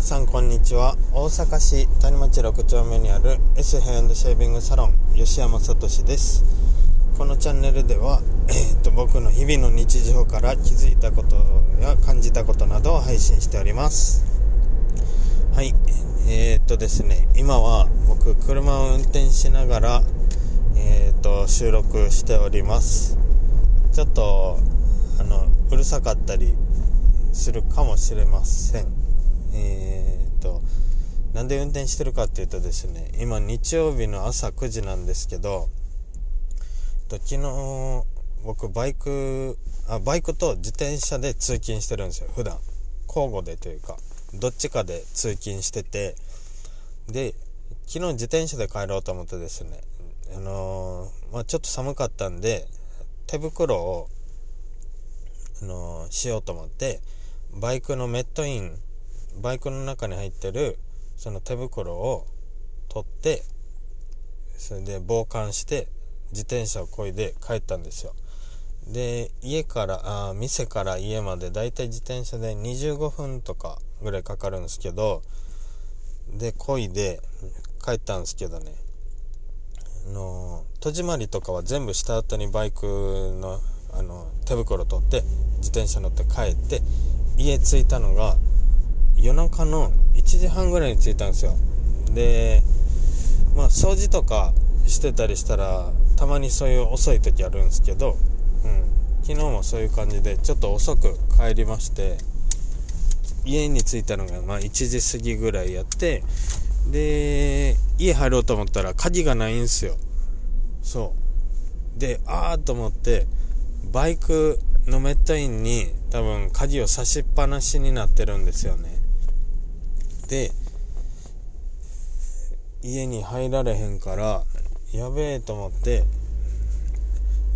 皆さんこんにちは。大阪市谷町6丁目にある S ヘアシェービングサロン吉山聡です。このチャンネルでは、えー、っと僕の日々の日常から気づいたことや感じたことなどを配信しております。はい。えー、っとですね今は僕車を運転しながらえー、と収録しております。ちょっとあのうるさかったりするかもしれません。えー、っとなんで運転してるかっていうとですね今日曜日の朝9時なんですけど昨日僕バイクあバイクと自転車で通勤してるんですよ普段。交互でというかどっちかで通勤しててで昨日自転車で帰ろうと思ってですねあのー、まあ、ちょっと寒かったんで手袋をあのー、しようと思ってバイクのメットインバイクの中に入ってるその手袋を取ってそれで防寒して自転車をこいで帰ったんですよ。で家からあ店から家までだいたい自転車で25分とかぐらいかかるんですけどでこいで帰ったんですけどね。あの戸締まりとかは全部した後にバイクのあの手袋取って自転車乗って帰って家着いたのが夜中の1時半ぐらいに着いたんですよ。でまあ掃除とかしてたりしたらたまにそういう遅い時あるんですけど、うん、昨日もそういう感じでちょっと遅く帰りまして家に着いたのがまあ1時過ぎぐらいやってで家入ろうと思ったら鍵がないんですよ。そう。でああと思ってバイクのメットインに多分鍵を差しっぱなしになってるんですよね。で家に入られへんからやべえと思って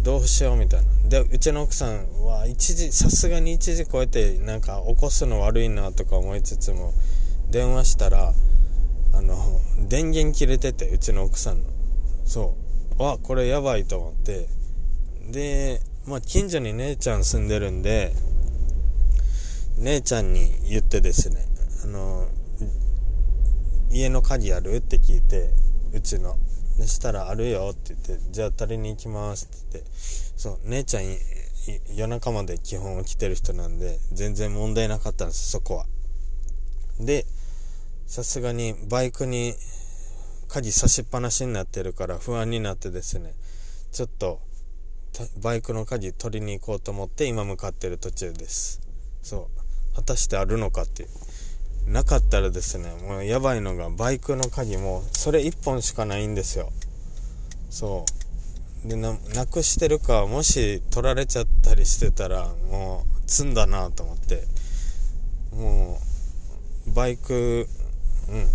どうしようみたいな。でうちの奥さんは1時さすがに1時超えてなんか起こすの悪いなとか思いつつも電話したらあの電源切れててうちの奥さんの。そう。わこれやばいと思って。でまあ近所に姉ちゃん住んでるんで姉ちゃんに言ってですねあの家の鍵ある？って聞いてうちの。そしたらあるよって言ってじゃあ取りに行きますって言ってそう姉ちゃん夜中まで基本起きてる人なんで全然問題なかったんですそこは。でさすがにバイクに鍵差しっぱなしになってるから不安になってですねちょっとバイクの鍵取りに行こうと思って今向かってる途中です。そう。果たしてあるのかっていう。なかったらですねもうやばいのがバイクの鍵もそれ1本しかないんですよ。そう。でなくしてるかもし取られちゃったりしてたらもう積んだなと思って。もうバイクうん。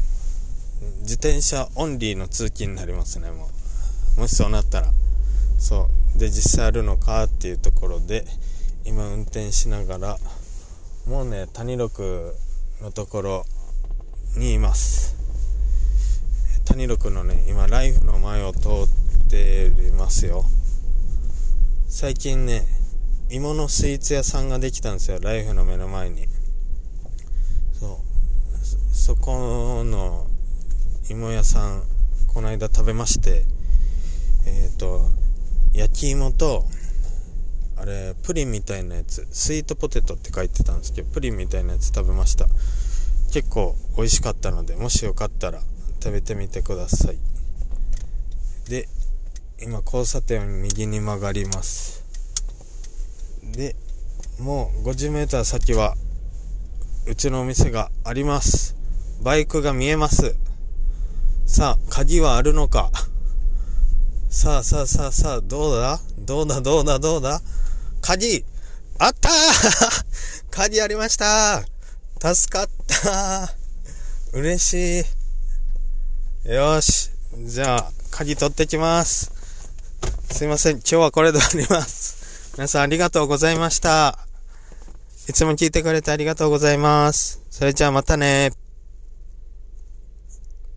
自転車オンリーの通勤になりますねもう。もしそうなったら。そう。で実際あるのかっていうところで今運転しながらもうね谷六のところにいます。谷六のね今ライフの前を通っていますよ。最近ね芋のスイーツ屋さんができたんですよライフの目の前に。そう。そこの芋屋さんこの間食べましてえっ、ー、と焼き芋とあれプリンみたいなやつ。スイートポテトって書いてたんですけどプリンみたいなやつ食べました。結構美味しかったのでもしよかったら食べてみてください。で今交差点を右に曲がります。でもう 50m 先はうちのお店があります。バイクが見えます。さあ鍵はあるのか。さあさあさあさあ、どうだ？どうだ？どうだ？どうだ？鍵あったー 鍵ありました助かった嬉しい。よし。じゃあ、鍵取ってきます。すいません。今日はこれで終わります。皆さんありがとうございました。いつも聞いてくれてありがとうございます。それじゃあまたね